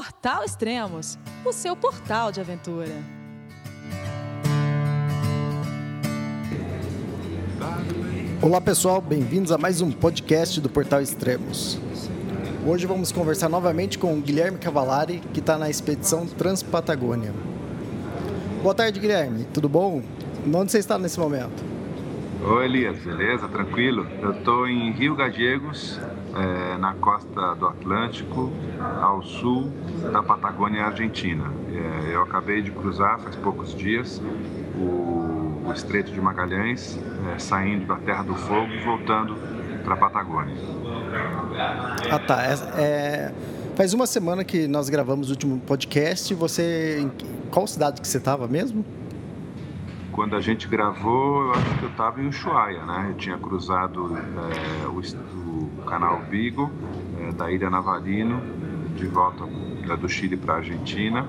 Portal Extremos, o seu portal de aventura. Olá pessoal, bem-vindos a mais um podcast do Portal Extremos. Hoje vamos conversar novamente com o Guilherme Cavalari, que está na expedição Transpatagônia. Boa tarde, Guilherme. Tudo bom? Onde você está nesse momento? Oi, Elias. Beleza? Tranquilo? Eu estou em Rio Gallegos, é, na costa do Atlântico, ao sul da Patagônia Argentina. É, eu acabei de cruzar faz poucos dias o, o Estreito de Magalhães, é, saindo da Terra do Fogo e voltando para a Patagônia. Ah, tá. É, é, faz uma semana que nós gravamos o último podcast. Você, em qual cidade que você estava mesmo? Quando a gente gravou, eu acho que eu estava em Ushuaia, né? Eu tinha cruzado é, o, o, canal Vigo, é, da Ilha Navarino, de volta é, do Chile para a Argentina,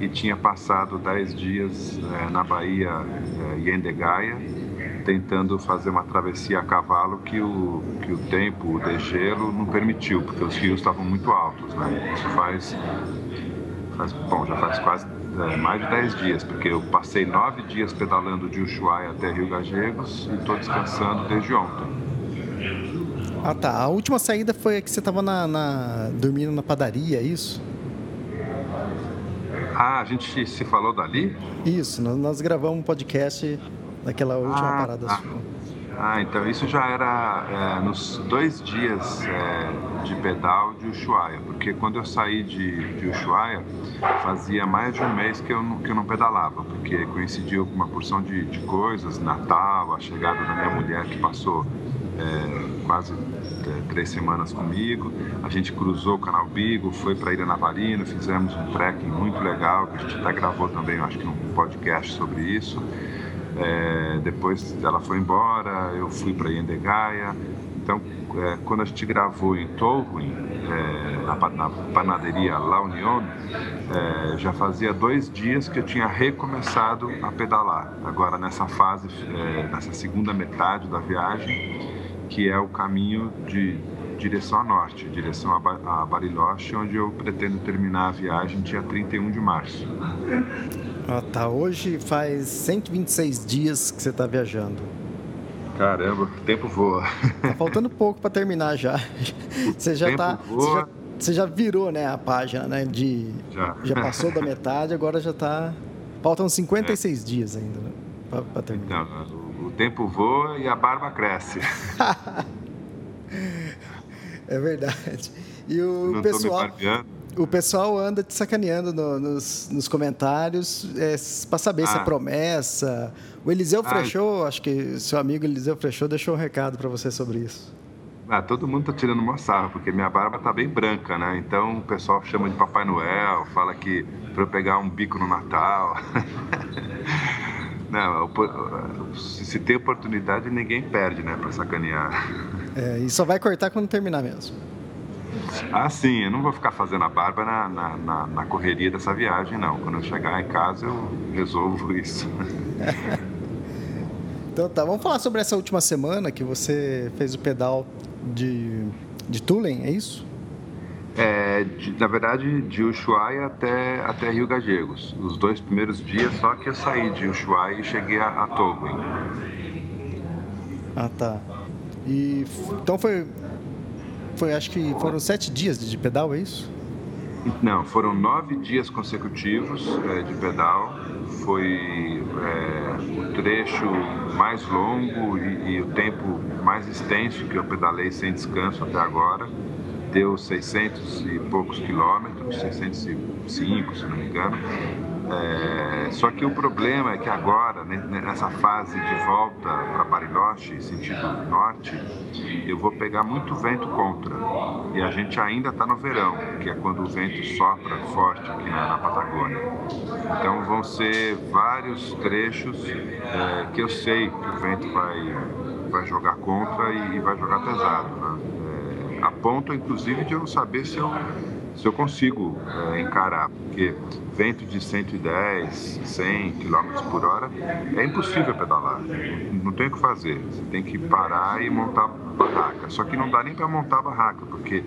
e tinha passado 10 dias é, na Bahia é, Yendegaia, tentando fazer uma travessia a cavalo que o, que o tempo, o degelo, não permitiu, porque os rios estavam muito altos. Né? Isso faz, faz, bom, já faz quase é, mais de 10 dias, porque eu passei nove dias pedalando de Ushuaia até Rio Gallegos e estou descansando desde ontem. Ah tá, a última saída foi a que você estava na, na, dormindo na padaria, é isso? Ah, a gente se falou dali? Isso, nós, nós gravamos um podcast naquela última ah, parada ah. sua. Ah, então isso já era é, nos dois dias é, de pedal de Ushuaia, porque quando eu saí de, de Ushuaia, fazia mais de um mês que eu não, que eu não pedalava, porque coincidiu com uma porção de, de coisas, Natal, a chegada da minha mulher que passou é, quase é, três semanas comigo, a gente cruzou o Canal Bigo, foi para Ilha Navarino, fizemos um trekking muito legal, que a gente até gravou também, acho que um podcast sobre isso. É, depois ela foi embora, eu fui para Yendegaia. Então, é, quando a gente gravou em Tolhuin, é, na, na, panaderia La Union, é, já fazia dois dias que eu tinha recomeçado a pedalar. Agora, nessa fase, é, nessa segunda metade da viagem, que é o caminho de direção a norte, direção a Bariloche, onde eu pretendo terminar a viagem dia 31 de março. Ah, tá. Hoje faz 126 dias que você está viajando. Caramba, o tempo voa. Tá faltando pouco para terminar já. Você já tá. Você já, você já, virou, né, a página, né? De, já. já passou da metade, agora já está. Faltam 56 é. dias ainda né, para terminar. Então, o, o tempo voa e a barba cresce. é verdade. E o Não pessoal o pessoal anda te sacaneando no, nos, nos, comentários é, para saber ah. se é promessa. O Eliseu ah, Frechou, acho que seu amigo Eliseu Frechou deixou um recado para você sobre isso. Ah, todo mundo tá tirando uma sarra, porque minha barba tá bem branca, né? Então o pessoal chama de Papai Noel, fala que para eu pegar um bico no Natal. Não, se tem oportunidade, ninguém perde, né, para sacanear. É, e só vai cortar quando terminar mesmo. Ah, sim, eu não vou ficar fazendo a barba na, na, na, na correria dessa viagem, não. Quando eu chegar em casa, eu resolvo isso. então tá, vamos falar sobre essa última semana que você fez o pedal de, de Tulen, é isso? É, de, na verdade, de Ushuaia até, até Rio Gallegos. Os dois primeiros dias, só que eu saí de Ushuaia e cheguei a, a. Ah, tá. E então foi foi, acho que foram sete dias de pedal, é isso? Não, foram nove dias consecutivos é, de pedal. Foi é, o trecho mais longo e, e, o tempo mais extenso que eu pedalei sem descanso até agora. Deu 600 e poucos quilômetros, 605 se não me engano. É, só que o problema é que agora, nessa fase de volta para Bariloche, sentido norte, eu vou pegar muito vento contra. E a gente ainda está no verão, que é quando o vento sopra forte aqui na, na Patagônia. Então vão ser vários trechos é, que eu sei que o vento vai, vai jogar contra e, e vai jogar pesado. Né? É, a ponto, inclusive, de eu não saber se eu se eu consigo é, encarar, porque vento de 110, 100 km por hora é impossível pedalar, não, tem o que fazer, você tem que parar e montar barraca. Só que não dá nem para montar barraca, porque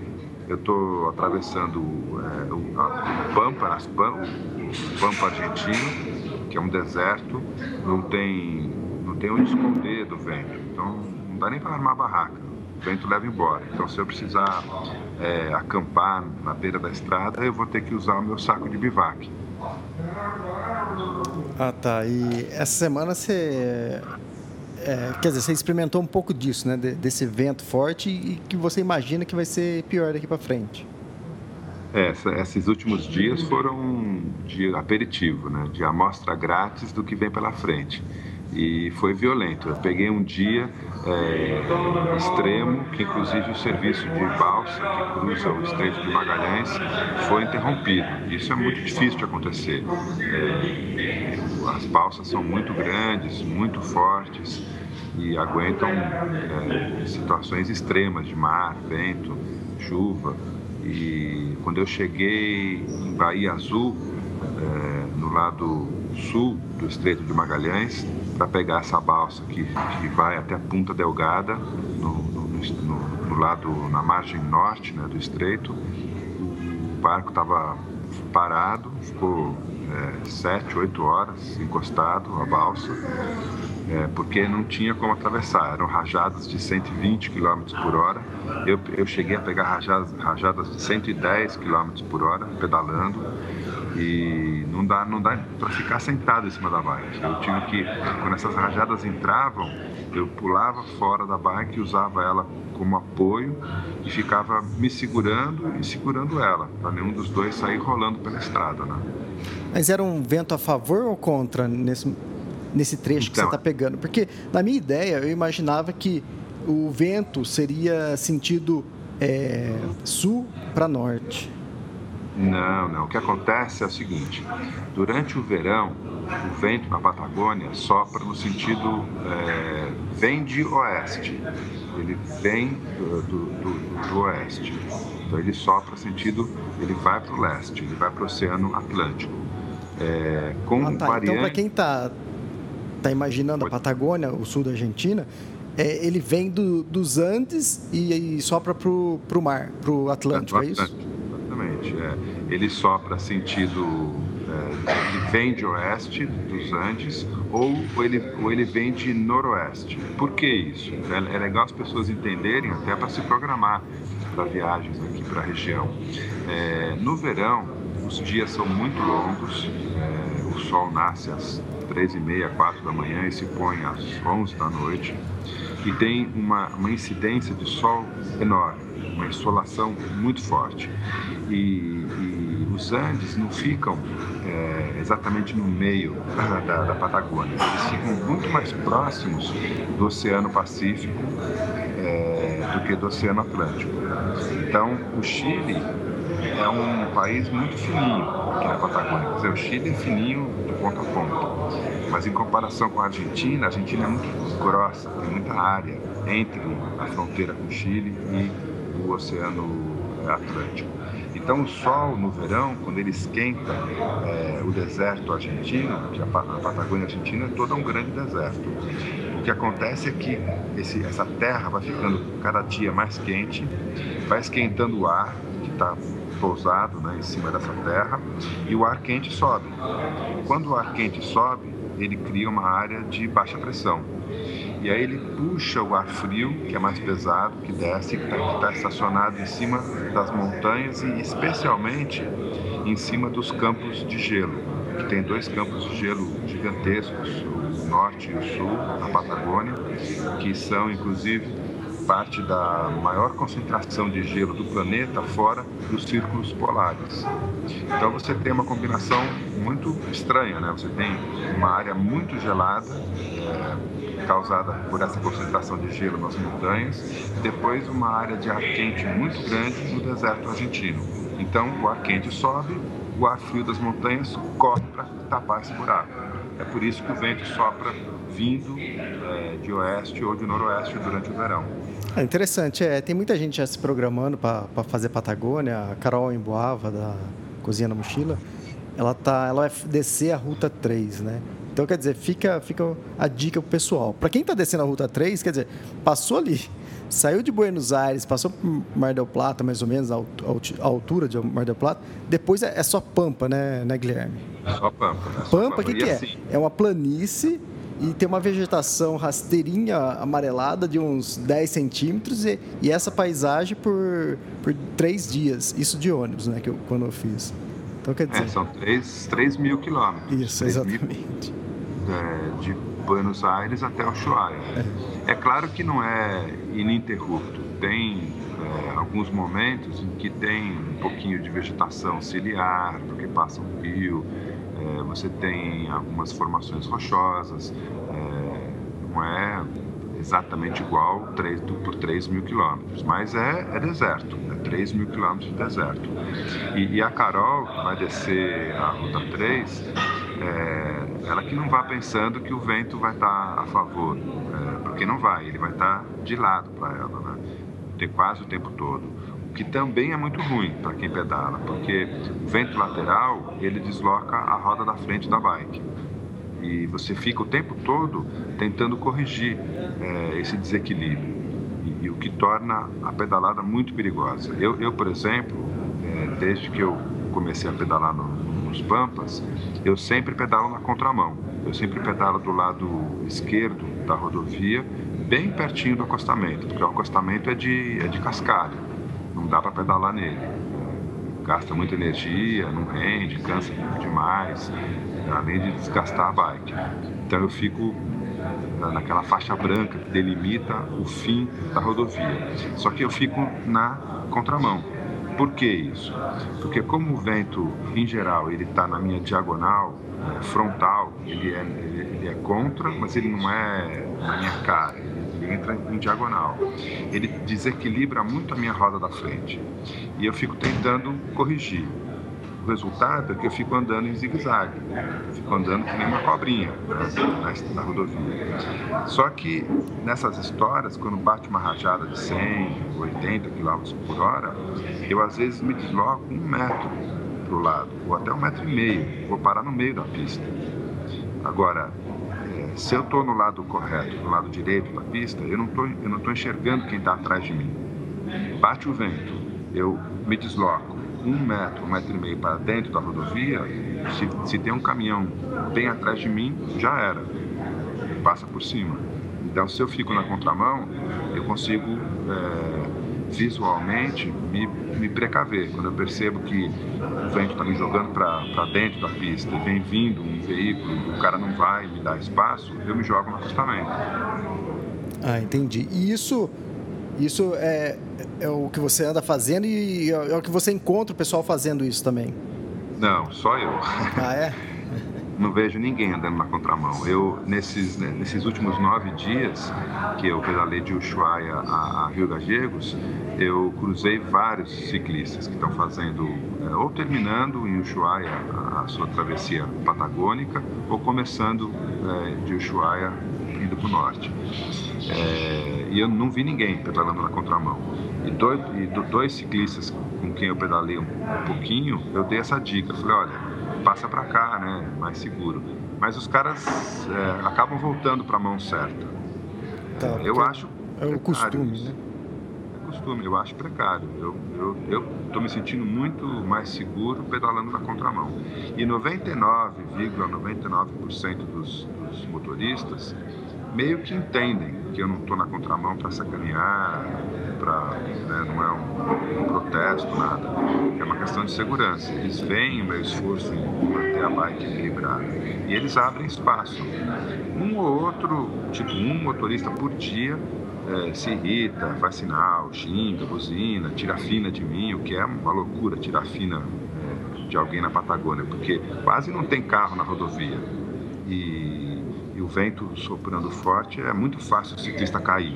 eu estou atravessando é, o, Pampa, nas Pampa, o Pampa argentino, que é um deserto, não tem, não tem onde esconder do vento. Então não dá nem para armar barraca. Vento leva embora. Então se eu precisar é, acampar na beira da estrada, eu vou ter que usar o meu saco de bivac. Ah, tá. E essa semana você. É, quer dizer, você experimentou um pouco disso, né? Desse vento forte e que você imagina que vai ser pior daqui para frente. É, esses últimos dias foram de aperitivo, né? De amostra grátis do que vem pela frente e foi violento. Eu peguei um dia é, extremo, que inclusive o serviço de balsa que cruza o Estreito de Magalhães foi interrompido. Isso é muito difícil de acontecer. É, as balsas são muito grandes, muito fortes e aguentam é, situações extremas de mar, vento, chuva. E quando eu cheguei em Bahia Azul, no lado sul do Estreito de Magalhães, para pegar essa balsa que, que vai até a Punta Delgada, no, no, no, lado, na margem norte né, do estreito. O barco estava parado, ficou é, sete, oito horas encostado a balsa, é, porque não tinha como atravessar. Eram rajadas de 120 km por hora. Eu, eu cheguei a pegar rajadas, rajadas de 110 km por hora, pedalando. E não dá, não dá para ficar sentado em cima da bike. Eu tive que, quando essas rajadas entravam, eu pulava fora da bike, usava ela como apoio e ficava me segurando e segurando ela, para nenhum dos dois sair rolando pela estrada. Né? Mas era um vento a favor ou contra nesse, nesse trecho então, que você está então. pegando? Porque, na minha ideia, eu imaginava que o vento seria sentido é, sul para norte. Não, não. O que acontece é o seguinte: durante o verão, o vento na Patagônia sopra no sentido é, vem de oeste. Ele vem do, do, do, oeste. Então ele sopra no sentido, ele vai para o leste, ele vai para o Oceano Atlântico. É, com ah, tá. variante... Então, para quem está tá imaginando a Patagônia, o sul da Argentina, é, ele vem do, dos Andes e, e sopra para o mar, para o Atlântico, é isso? Exatamente. É. Ele sopra sentido. É, ele vem de oeste dos Andes ou ele, ou ele vem de noroeste. Por que isso? É, é legal as pessoas entenderem, até para se programar para viagens aqui para a região. É, no verão, os dias são muito longos, é, o sol nasce às três e meia, quatro da manhã e se põe às onze da noite e tem uma, uma incidência de sol enorme, uma insolação muito forte. E, e os Andes não ficam é, exatamente no meio da, da, Patagônia, eles ficam muito mais próximos do Oceano Pacífico é, do que do Oceano Atlântico. Então, o Chile é um país muito fininho aqui na Patagônia. Quer dizer, o Chile é fininho de ponta a ponta. Mas em comparação com a Argentina, a Argentina é muito grossa, tem muita área entre a fronteira com o Chile e o Oceano Atlântico. Então o sol no verão, quando ele esquenta é, o deserto argentino, que a Patagônia argentina é todo um grande deserto. O que acontece é que esse, essa terra vai ficando cada dia mais quente, vai esquentando o ar que está pousado né, em cima dessa terra e o ar quente sobe. Quando o ar quente sobe, ele cria uma área de baixa pressão. E aí ele puxa o ar frio, que é mais pesado, que desce, que está tá estacionado em cima das montanhas e especialmente em cima dos campos de gelo, que tem dois campos de gelo gigantescos, o norte e o sul, na Patagônia, que são inclusive parte da maior concentração de gelo do planeta fora dos círculos polares. Então você tem uma combinação muito estranha, né? Você tem uma área muito gelada, é, causada por essa concentração de gelo nas montanhas, depois uma área de ar quente muito grande no deserto argentino. Então o ar quente sobe, o ar frio das montanhas corre para tapar esse buraco. É por isso que o vento sopra vindo é, de oeste ou de noroeste durante o verão. É interessante, é, tem muita gente já se programando para fazer Patagônia. A Carol Emboava, da Cozinha na Mochila, ela, tá, ela vai descer a Ruta 3, né? Então, quer dizer, fica, fica a dica pro pessoal. Para quem está descendo a Ruta 3, quer dizer, passou ali saiu de Buenos Aires, passou por Mar del Plata, mais ou menos, a altura de Mar del Plata, depois é, é só Pampa, né, né Guilherme? Só Pampa. Né? Pampa, o que, que é? Assim... É uma planície e tem uma vegetação rasteirinha amarelada de uns 10 centímetros e, e essa paisagem por, por três dias. Isso de ônibus, né, que eu, quando eu fiz. Então, quer dizer... É, são 3, 3 mil quilômetros. Isso, exatamente. Mil, é, de Buenos Aires até Ushuaia. É. é claro que não é ininterrupto. Tem é, alguns momentos em que tem um pouquinho de vegetação ciliar, porque passa um rio, é, você tem algumas formações rochosas, é, não é exatamente igual 3, por 3 mil quilômetros, mas é, é deserto, é 3 mil quilômetros de deserto. E, e, a Carol, que vai descer a Ruta 3, é, ela que não vá pensando que o vento vai estar a favor, é, porque não vai, ele vai estar de lado para ela, né? Ter quase o tempo todo que também é muito ruim para quem pedala, porque o vento lateral ele desloca a roda da frente da bike e você fica o tempo todo tentando corrigir é, esse desequilíbrio e, e, o que torna a pedalada muito perigosa. Eu, eu por exemplo, é, desde que eu comecei a pedalar no, nos Pampas, eu sempre pedalo na contramão. Eu sempre pedalo do lado esquerdo da rodovia, bem pertinho do acostamento, porque o acostamento é de, é de cascalho não dá para pedalar nele. Gasta muita energia, não rende, cansa demais, além de desgastar a bike. Então eu fico naquela faixa branca que delimita o fim da rodovia. Só que eu fico na contramão. Por que isso? Porque como o vento, em geral, ele está na minha diagonal, frontal, ele é, ele é contra, mas ele não é na minha cara entra em diagonal. Ele desequilibra muito a minha roda da frente e eu fico tentando corrigir. O resultado é que eu fico andando em zigue-zague, fico andando que nem uma cobrinha né, na, na rodovia. Só que nessas histórias, quando bate uma rajada de 100, 80 km por hora, eu às vezes me desloco um metro para o lado, ou até um metro e meio, vou parar no meio da pista. Agora, se eu estou no lado correto, no lado direito da pista, eu não estou enxergando quem está atrás de mim. Bate o vento, eu me desloco um metro, um metro e meio para dentro da rodovia, se, se tem um caminhão bem atrás de mim, já era, passa por cima. Então, se eu fico na contramão, eu consigo é, visualmente me, me precaver. Quando eu percebo que o vento está me jogando para dentro da pista e vem vindo um veículo, o cara não vai me dar espaço, eu me jogo no acostamento. Ah, entendi. E isso, isso é, é o que você anda fazendo e é o que você encontra o pessoal fazendo isso também? Não, só eu. Ah, é? não vejo ninguém andando na contramão. Eu, nesses, né, nesses últimos nove dias que eu pedalei de Ushuaia a, a Rio Gallegos, eu cruzei vários ciclistas que estão fazendo, é, ou terminando em Ushuaia a, a sua travessia patagônica, ou começando é, de Ushuaia indo para o norte. É, e eu não vi ninguém pedalando na contramão. E dois, e dois ciclistas com quem eu pedalei um, um pouquinho, eu dei essa dica. Falei, olha, passa para cá, né? Mais seguro. Mas os caras é, acabam voltando para a mão certa. Tá, eu acho. É o costume, né? É costume, eu acho precário. Eu estou eu, eu me sentindo muito mais seguro pedalando na contramão. E 99,99% ,99 dos, dos motoristas meio que entendem que eu não estou na contramão para sacanear, pra, né, não é um, um, protesto, nada. É uma questão de segurança. Eles veem o meu esforço em manter a bike equilibrada e eles abrem espaço. Um ou outro, tipo um motorista por dia, é, se irrita, faz sinal, xinga, buzina, tira fina de mim, o que é uma loucura tirar fina é, de alguém na Patagônia, porque quase não tem carro na rodovia. E o vento soprando forte, é muito fácil o ciclista cair.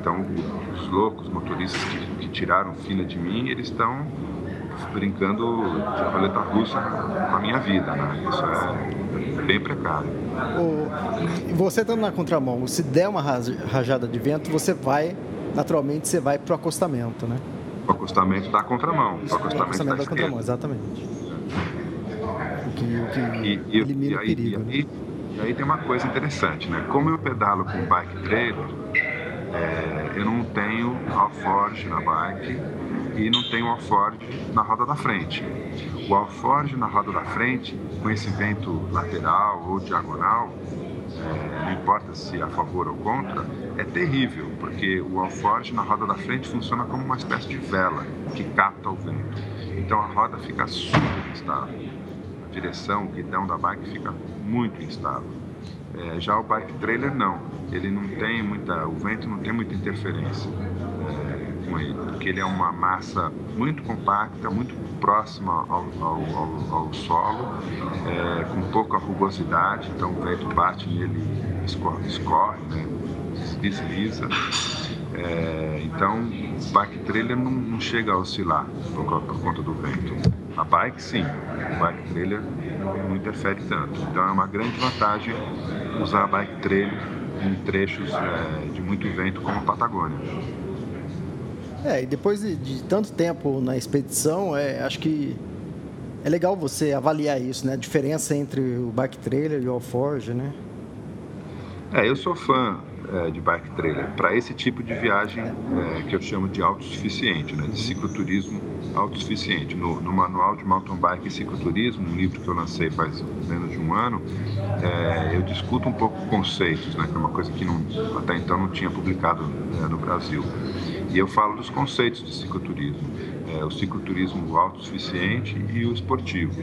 Então, os loucos motoristas que, que tiraram fina de mim, eles estão brincando de roleta russa com a minha vida, né? Isso é bem precário. O, você estando na contramão, se der uma rajada de vento, você vai, naturalmente, você vai para o acostamento, né? O acostamento da contramão. O acostamento, o acostamento da, da contramão, exatamente. O que, o que e, elimina e, o perigo. E, né? E aí tem uma coisa interessante, né? Como eu pedalo com bike trailer, É, eu não tenho alforge na bike e não tenho alforge na roda da frente. O alforge na roda da frente, com esse vento lateral ou diagonal, é, não importa se a favor ou contra, é terrível, porque o alforge na roda da frente funciona como uma espécie de vela que capta o vento. Então a roda fica super. A direção, o guidão da bike fica muito instável. É, já o bike trailer não, ele não tem muita, o vento não tem muita interferência é, com ele, porque ele é uma massa muito compacta, muito próxima ao, ao, ao, ao solo, é, com pouca rugosidade, então o vento bate nele, escorre, escorre né, desliza. É, então, o bike trailer não, não, chega a oscilar por, por, conta do vento. A bike, sim, o bike trailer não interfere tanto. Então, é uma grande vantagem usar a bike trailer em trechos é, de muito vento como a Patagônia. É, e depois de, de tanto tempo na expedição, é, acho que é legal você avaliar isso, né? A diferença entre o bike trailer e o alforge, né? É, eu sou fã é, de bike trailer para esse tipo de viagem é, que eu chamo de autossuficiente, né? De cicloturismo autossuficiente. No, no manual de mountain bike e cicloturismo, um livro que eu lancei faz menos de um ano, é, eu discuto um pouco conceitos, né? Que é uma coisa que não, até então não tinha publicado é, no Brasil. E eu falo dos conceitos de cicloturismo, é, o cicloturismo autossuficiente e o esportivo.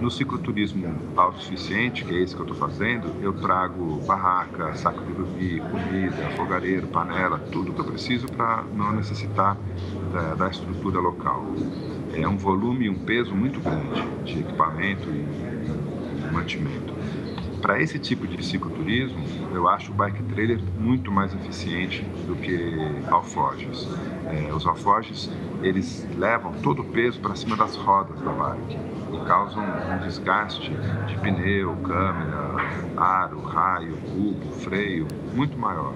No cicloturismo autossuficiente, que é esse que eu estou fazendo, eu trago barraca, saco de dormir, comida, fogareiro, panela, tudo que eu preciso para não necessitar da, da, estrutura local. É um volume e um peso muito grande de equipamento e, mantimento. Para esse tipo de cicloturismo, eu acho o bike trailer muito mais eficiente do que alforjes. É, os alforjes, eles levam todo o peso para cima das rodas da bike e causam um desgaste de pneu, câmera, aro, raio, cubo, freio muito maior.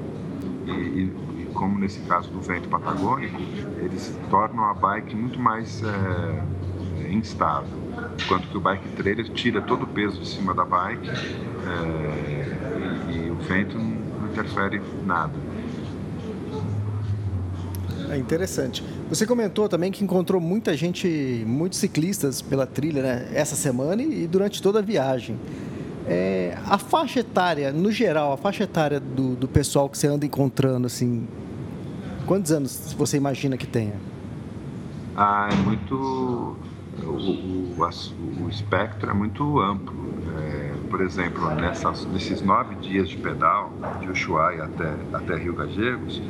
E, e, como nesse caso do vento patagônico, eles tornam a bike muito mais é, instável, enquanto que o bike trailer tira todo o peso de cima da bike é, e, e, o vento não, interfere nada. É interessante. Você comentou também que encontrou muita gente, muitos ciclistas pela trilha né, essa semana e durante toda a viagem. É, a faixa etária, no geral, a faixa etária do, do pessoal que você anda encontrando, assim, quantos anos você imagina que tenha? Ah, é muito o, o, o, espectro é muito amplo. É, por exemplo, nessas, nesses nove dias de pedal, de Ushuaia até, até Rio Gagegos,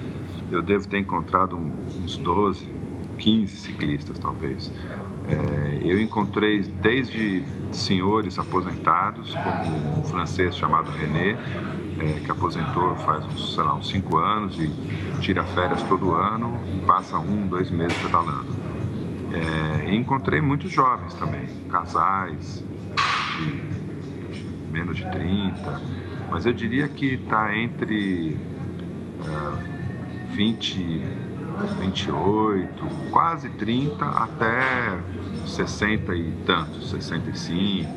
eu devo ter encontrado uns 12, 15 ciclistas, talvez. É, eu encontrei desde senhores aposentados, como um francês chamado René, é, que aposentou faz uns, sei lá, uns cinco anos e tira férias todo ano e passa um, dois meses pedalando. É, encontrei muitos jovens também, casais de, de, menos de 30, mas eu diria que está entre é, 20, 28, quase 30 até 60 e tantos, 65,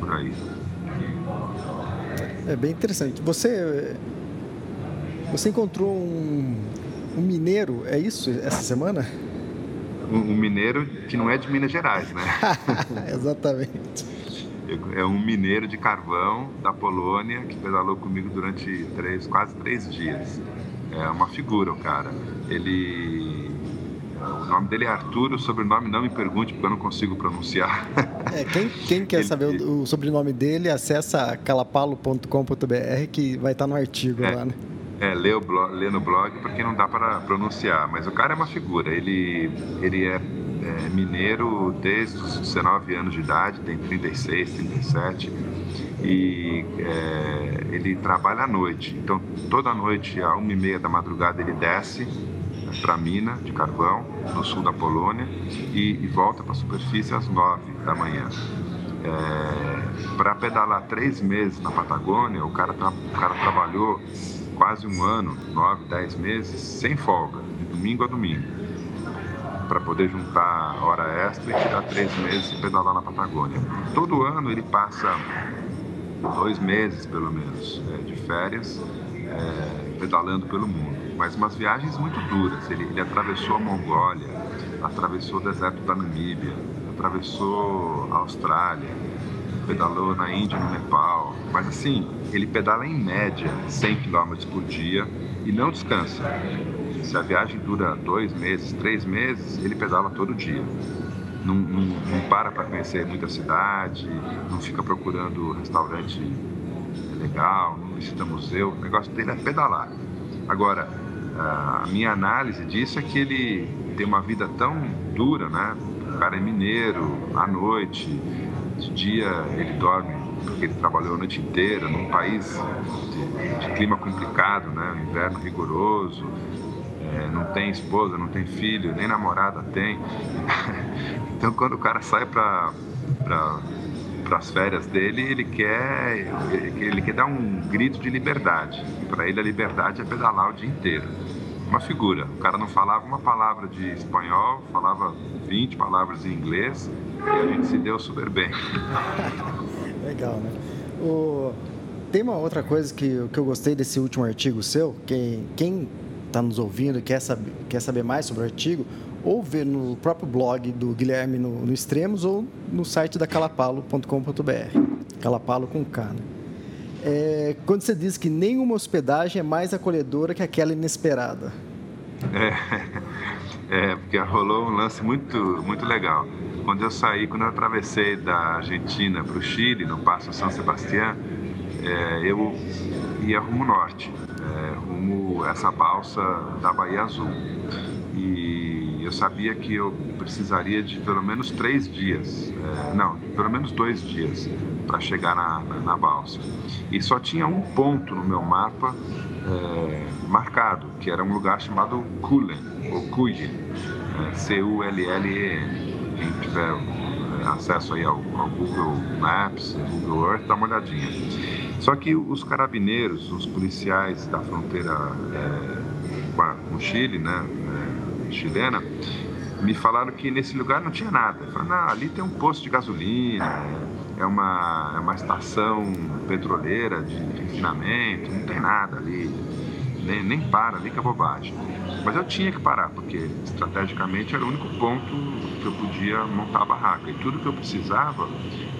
por aí. É bem interessante. Você, você encontrou um, um mineiro, é isso, essa semana? Um, mineiro que não é de Minas Gerais, né? Exatamente. É um mineiro de carvão da Polônia que pedalou comigo durante três, quase três dias. É uma figura o cara. Ele o nome dele é Arturo, o sobrenome não me pergunte porque eu não consigo pronunciar. É, quem, quem quer Ele... saber o, o, sobrenome dele, acessa calapalo.com.br que vai estar no artigo é. lá, né? É, lê, blog, lê, no blog porque não dá para pronunciar, mas o cara é uma figura. Ele, ele é, é, mineiro desde os 19 anos de idade, tem 36, 37, e é, ele trabalha à noite. Então, toda noite, às uma e meia da madrugada, ele desce para a mina de carvão, no sul da Polônia, e, e volta para a superfície às nove da manhã. É, para pedalar três meses na Patagônia, o cara, tra o cara trabalhou quase um ano, nove, dez meses, sem folga, de domingo a domingo, para poder juntar hora extra e tirar três meses e pedalar na Patagônia. Todo ano ele passa dois meses, pelo menos, é, de férias, é, pedalando pelo mundo. mas umas viagens muito duras. Ele, ele atravessou a Mongólia, atravessou o deserto da Namíbia, atravessou a Austrália, pedalou na Índia, no Nepal. Mas assim, ele pedala em média 100 km por dia e não descansa. Se a viagem dura dois meses, três meses, ele pedala todo dia. Não, não, não para para conhecer muita cidade, não fica procurando restaurante legal, não visita museu. O negócio dele é pedalar. Agora, a minha análise disso é que ele tem uma vida tão dura, né? O cara é mineiro, à noite, de dia ele dorme porque ele trabalhou a noite inteira num país de, de clima complicado, né? inverno rigoroso, é, não tem esposa, não tem filho, nem namorada tem. então quando o cara sai para para as férias dele, ele quer ele quer dar um grito de liberdade. Para ele a liberdade é pedalar o dia inteiro. Uma figura. O cara não falava uma palavra de espanhol, falava 20 palavras em inglês e a gente se deu super bem. Legal, né? O... Tem uma outra coisa que, que eu gostei desse último artigo seu, que quem está nos ouvindo e quer saber, quer saber mais sobre o artigo, ou ver no próprio blog do Guilherme no, no Extremos ou no site da calapalo.com.br. Calapalo com K. Né? É, quando você diz que nenhuma hospedagem é mais acolhedora que aquela inesperada. É, é porque rolou um lance muito, muito legal. Quando eu saí, quando eu atravessei da Argentina para o Chile, no Passo São Sebastião, é, eu ia rumo norte, é, rumo essa balsa da Bahia Azul. E eu sabia que eu precisaria de pelo menos três dias, é, não, pelo menos dois dias para chegar na, na, na, balsa. E só tinha um ponto no meu mapa é, marcado, que era um lugar chamado Kulen, ou Kuyen, é, C-U-L-L-E-N quem tiver é, acesso aí ao, ao, Google Maps, Google Earth, dá uma olhadinha. Só que os carabineiros, os policiais da fronteira é, com o Chile, né, chilena, me falaram que nesse lugar não tinha nada. Falaram, não, ali tem um posto de gasolina, é, uma, é uma estação petroleira de refinamento, não tem nada ali nem, nem para ali que é bobagem. Mas eu tinha que parar, porque estrategicamente era o único ponto que eu podia montar a barraca. E tudo que eu precisava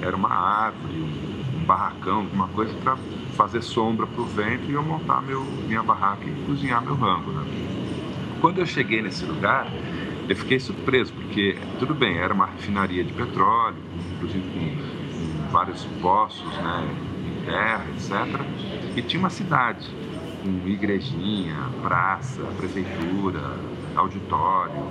era uma árvore, um, barracão, alguma coisa para fazer sombra para o vento e eu montar meu, minha barraca e cozinhar meu rango. Né? Quando eu cheguei nesse lugar, eu fiquei surpreso, porque tudo bem, era uma refinaria de petróleo, inclusive com vários poços né, em terra, etc. E tinha uma cidade com igrejinha, praça, prefeitura, auditório,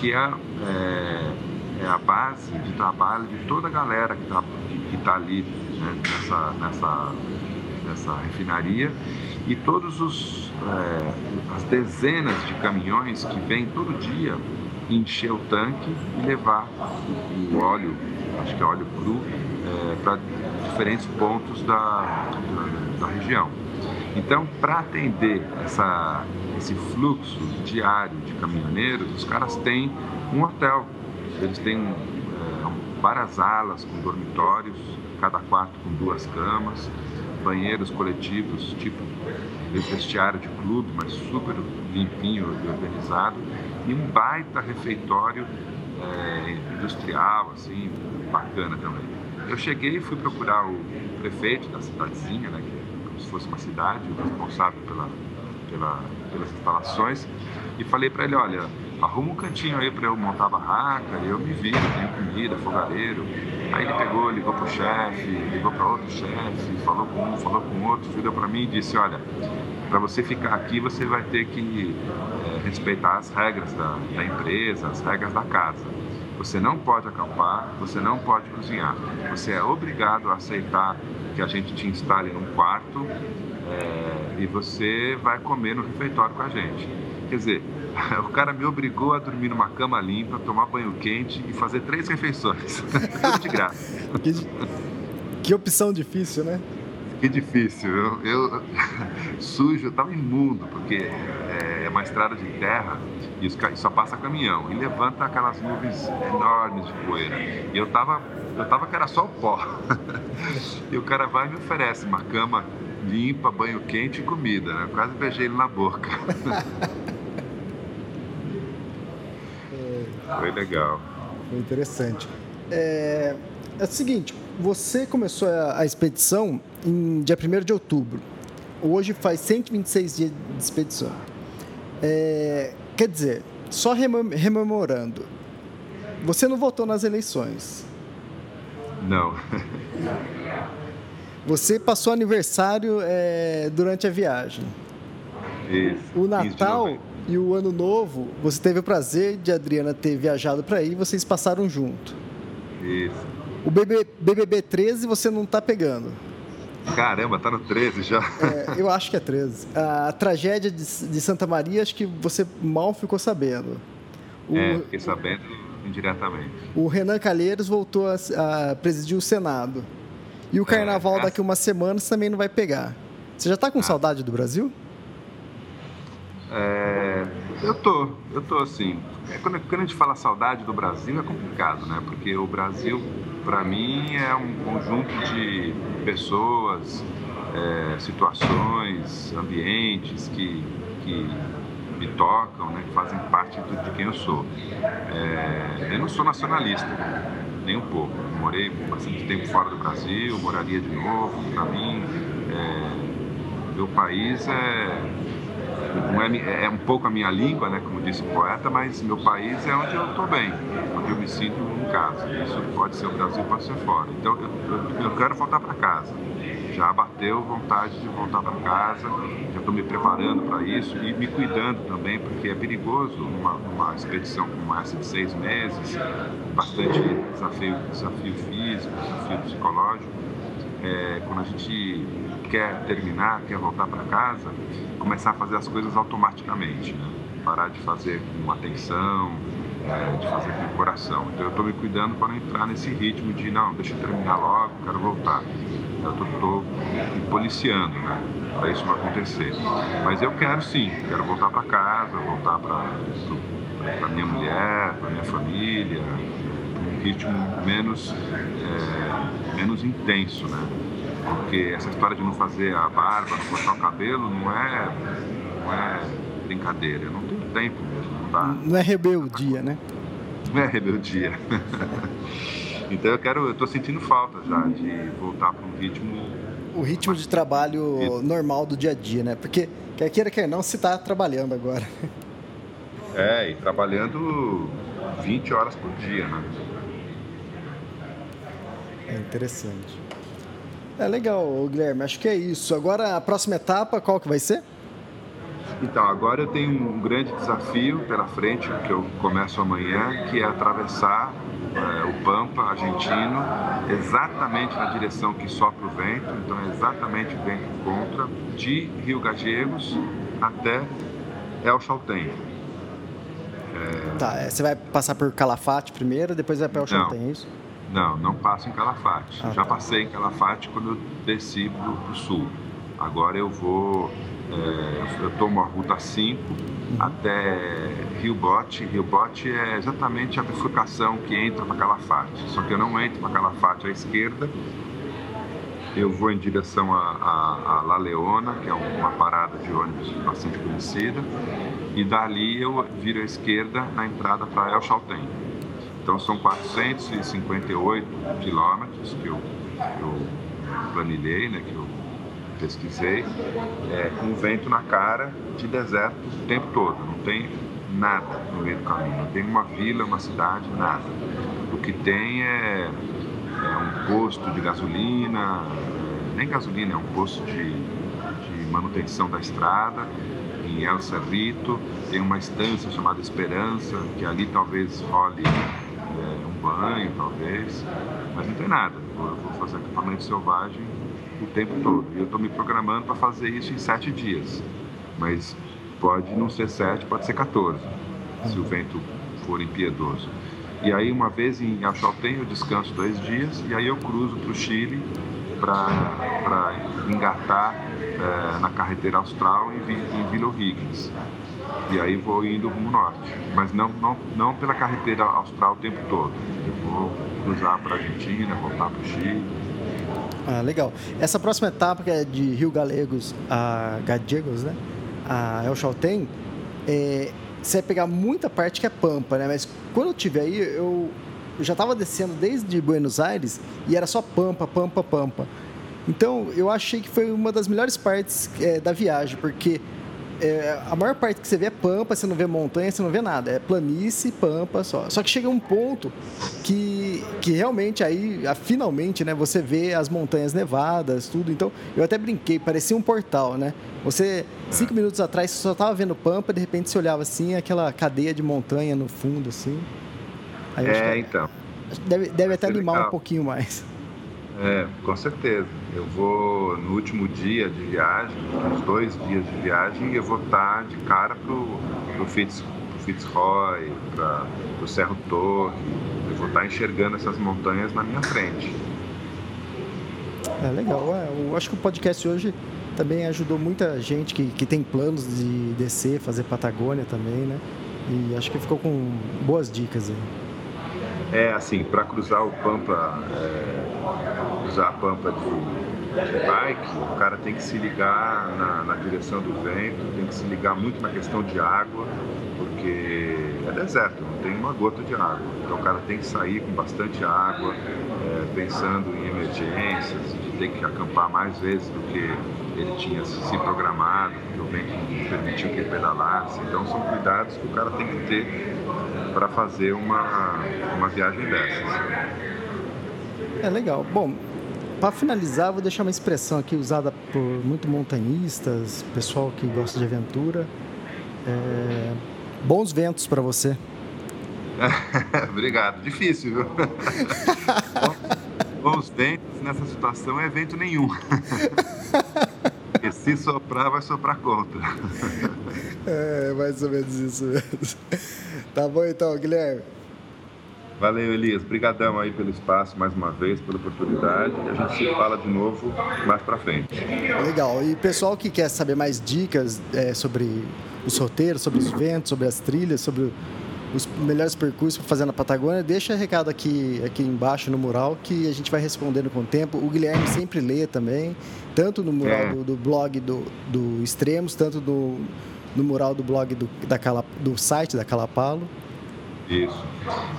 que é, é, é, a base de trabalho de toda a galera que está que tá ali né, nessa, nessa, nessa refinaria e todos os é, as dezenas de caminhões que vêm todo dia encher o tanque e levar o óleo, acho que é óleo cru, é, para diferentes pontos da, da, da região. Então, para atender essa, esse fluxo diário de caminhoneiros, os caras têm um hotel. Eles têm é, várias alas com dormitórios, cada quarto com duas camas, banheiros coletivos, tipo vestiário de clube, mas super limpinho e organizado, e um baita refeitório é, industrial, assim, bacana também. Eu cheguei e fui procurar o prefeito da cidadezinha, né, que se fosse uma cidade, o responsável pela, pela, pelas instalações, e falei para ele, olha, arruma um cantinho aí para eu montar a barraca, eu me viro, tenho comida, fogareiro. Aí ele pegou, ligou para o chefe, ligou para outro chefe, falou com um, falou com outro, virou para mim e disse, olha, para você ficar aqui você vai ter que é, respeitar as regras da, da empresa, as regras da casa. Você não pode acampar, você não pode cozinhar. Você é obrigado a aceitar que a gente te instale num quarto é, e você vai comer no refeitório com a gente. Quer dizer, o cara me obrigou a dormir numa cama limpa, tomar banho quente e fazer três refeições. De graça. Que, que, opção difícil, né? Que difícil. Eu, eu sujo, eu estava imundo, porque é, é uma estrada de terra e só passa caminhão e levanta aquelas nuvens enormes de poeira. E eu tava, eu tava que era só o pó. e o cara vai e me oferece uma cama limpa, banho quente e comida. Né? Quase beijei ele na boca. Foi legal. Foi interessante. É, é o seguinte, você começou a, a expedição em dia 1 de outubro. Hoje faz 126 dias de expedição. É, quer dizer, só rememorando, você não votou nas eleições. Não. Você passou aniversário é, durante a viagem. Isso. O Natal e o Ano Novo, você teve o prazer de Adriana ter viajado para aí, vocês passaram junto. Isso. O BB, BBB 13 você não está pegando. Caramba, tá no 13 já. É, eu acho que é 13. A tragédia de, de, Santa Maria, acho que você mal ficou sabendo. O, é, fiquei sabendo indiretamente. O Renan Calheiros voltou a, a presidir o Senado. E o carnaval é, daqui umas semanas também não vai pegar. Você já está com ah. saudade do Brasil? É, eu tô, eu tô assim. É, quando, quando, a gente fala saudade do Brasil é complicado, né? Porque o Brasil, para mim, é um conjunto de pessoas, é, situações, ambientes que, que me tocam, né? Que fazem parte do, de quem eu sou. É, eu não sou nacionalista, nem um pouco. morei bastante tempo fora do Brasil, moraria de novo. Para mim, é, meu país é não é, é um pouco a minha língua, né, como disse o poeta, mas meu país é onde eu estou bem, onde eu me sinto em casa. Isso pode ser o Brasil, pode ser fora. Então eu, eu, eu quero voltar para casa. Já bateu vontade de voltar para casa, já estou me preparando para isso e me cuidando também, porque é perigoso numa, numa expedição como essa de seis meses, bastante desafio, desafio físico, desafio psicológico. É, quando a gente quer terminar, quer voltar para casa, começar a fazer as coisas automaticamente, né? parar de fazer com atenção, é, de fazer com o coração. Então eu estou me cuidando para não entrar nesse ritmo de não, deixa eu terminar logo, quero voltar. Eu estou me policiando né? para isso não acontecer. Mas eu quero sim, quero voltar para casa, voltar para minha mulher, para minha família, um ritmo menos, é, menos intenso, né? Porque essa história de não fazer a barba, não cortar o cabelo, não é, não é brincadeira. Eu não tenho tempo mesmo. Não, dá. não é rebeldia, né? Não é rebeldia. então eu quero, eu tô sentindo falta já de voltar para um ritmo. O ritmo de trabalho normal do dia a dia, né? Porque quer queira, quer não, se está trabalhando agora. É, e trabalhando 20 horas por dia, né? É interessante. É legal, Guilherme. Acho que é isso. Agora, a próxima etapa, qual que vai ser? Então, agora eu tenho um grande desafio pela frente, que eu começo amanhã, que é atravessar é, o Pampa argentino, exatamente na direção que sopra o vento, então é exatamente o vento contra, de Rio Gagegos até El Chaltén. É... Tá, é, você vai passar por Calafate primeiro, depois vai para El Chaltén, é isso? Não, não passo em Calafate. Ah, Já tá. passei em Calafate quando eu desci para o sul. Agora eu vou, é, eu tomo a ruta 5 uhum. até Rio Bote. Rio Bote é exatamente a bifurcação que entra para Calafate. Só que eu não entro para Calafate à esquerda. Eu vou em direção a, a, a La Leona, que é uma parada de ônibus bastante conhecida. E dali eu viro à esquerda na entrada para El Chaltén. Então são 458 quilômetros que eu, eu planilhei, né, que eu pesquisei, é, com vento na cara de deserto o tempo todo, não tem nada no meio do caminho, não tem uma vila, uma cidade, nada. O que tem é, é um posto de gasolina, nem gasolina, é um posto de, de manutenção da estrada, em El Cerrito, tem uma estância chamada Esperança, que ali talvez role é, banho, talvez, mas não tem nada. Eu vou fazer acampamento selvagem o tempo todo. E eu estou me programando para fazer isso em sete dias. Mas pode não ser sete, pode ser 14, se o vento for impiedoso. E aí, uma vez em Achaltén, eu descanso dois dias e aí eu cruzo para o Chile para engatar é, na carreteira austral em, em Vila O'Higgins e aí vou indo rumo norte, mas não, não, não pela carreteira austral o tempo todo. Eu vou cruzar para a Argentina, voltar para o Chile. Ah, legal. Essa próxima etapa, que é de Rio Galegos a Gallegos, né? A El Chaltén, é, você vai pegar muita parte que é pampa, né? Mas quando eu tive aí, eu, eu já estava descendo desde Buenos Aires e era só pampa, pampa, pampa. Então, eu achei que foi uma das melhores partes é, da viagem, porque é, a maior parte que você vê é pampa, você não vê montanha, você não vê nada. É planície, pampa só. Só que chega um ponto que, que realmente aí, finalmente, né, você vê as montanhas nevadas, tudo. Então, eu até brinquei, parecia um portal, né? Você, cinco minutos atrás, você só estava vendo pampa, de repente você olhava assim, aquela cadeia de montanha no fundo, assim. Aí, é, então. Deve, deve até animar legal. um pouquinho mais. É, com certeza. Eu vou no último dia de viagem, nos dois dias de viagem, eu vou estar de cara pro, pro, Fitz, pro Fitzroy, para o Cerro Torre. Eu vou estar enxergando essas montanhas na minha frente. É legal. É, eu acho que o podcast hoje também ajudou muita gente que, que tem planos de descer, fazer Patagônia também, né? E acho que ficou com boas dicas aí. É assim, para cruzar o Pampa, é, cruzar a Pampa de, de, bike, o cara tem que se ligar na, na, direção do vento, tem que se ligar muito na questão de água, porque é deserto, não tem uma gota de água. Então o cara tem que sair com bastante água, é, pensando em emergências, ter que acampar mais vezes do que ele tinha se programado, porque o vento permitiu que ele pedalasse. Então são cuidados que o cara tem que ter para fazer uma, uma viagem dessas. É legal. Bom, para finalizar, vou deixar uma expressão aqui usada por muito montanhistas, pessoal que gosta de aventura. É... Bons ventos para você. Obrigado. Difícil, viu? Bons ventos nessa situação é vento nenhum. Porque se soprar, vai soprar contra. É, mais ou menos isso mesmo. Tá bom então, Guilherme. Valeu, Elias. Obrigadão aí pelo espaço mais uma vez, pela oportunidade. A gente se fala de novo mais para frente. Legal. E pessoal que quer saber mais dicas é, sobre os roteiros, sobre os ventos, sobre as trilhas, sobre os melhores percursos para fazer na Patagônia, deixa recado aqui, aqui embaixo no mural que a gente vai respondendo com o tempo. O Guilherme sempre lê também, tanto no mural é. do, do, blog do, do Extremos, tanto do, no mural do blog do, da Cala, do site da Calapalo. Isso.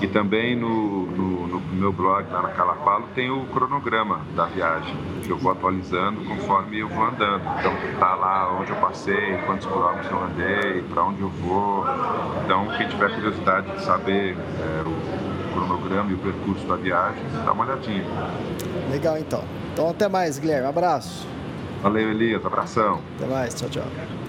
E também no, no, no, meu blog lá na Calapalo tem o cronograma da viagem, que eu vou atualizando conforme eu vou andando. Então tá lá onde eu passei, quantos quilômetros eu andei, para onde eu vou. Então quem tiver curiosidade de saber é, o cronograma e o percurso da viagem, dá uma olhadinha. Legal então. Então até mais, Guilherme. Abraço. Valeu, Elias. Abração. Até mais. Tchau, tchau.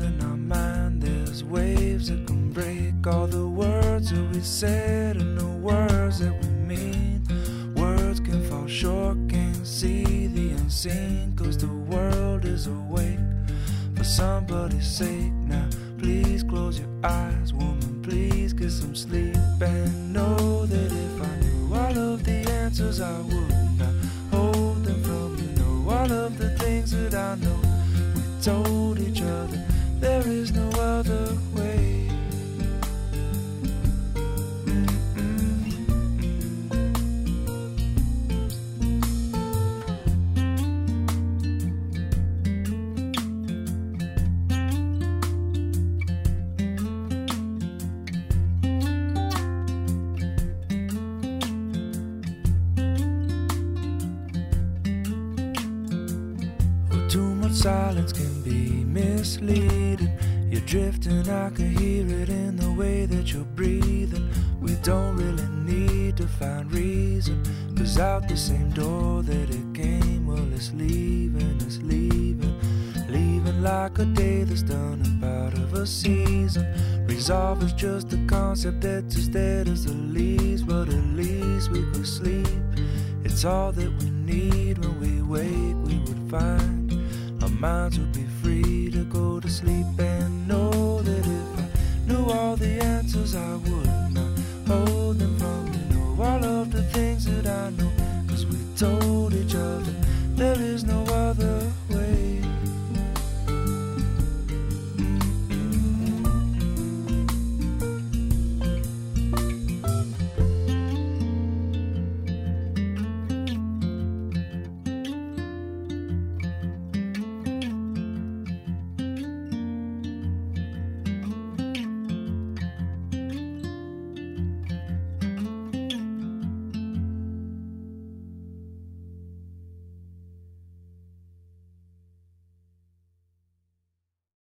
in our mind. There's waves that can break all the words that we said and the words that we mean. Words can fall short, can't see the unseen, cause the world is awake for somebody's sake. reason. Cause out the same door that it came, well, it's leaving, it's leaving. Leaving like a day that's done and out of a season. Resolve is just a concept that's as dead as the leaves, but at least we could sleep. It's all that we need when we wake, we would find our minds would be free to go to sleep and know that if I knew all the answers, I would not hold them from know all of the things that I know. Cause we told each other there is no other.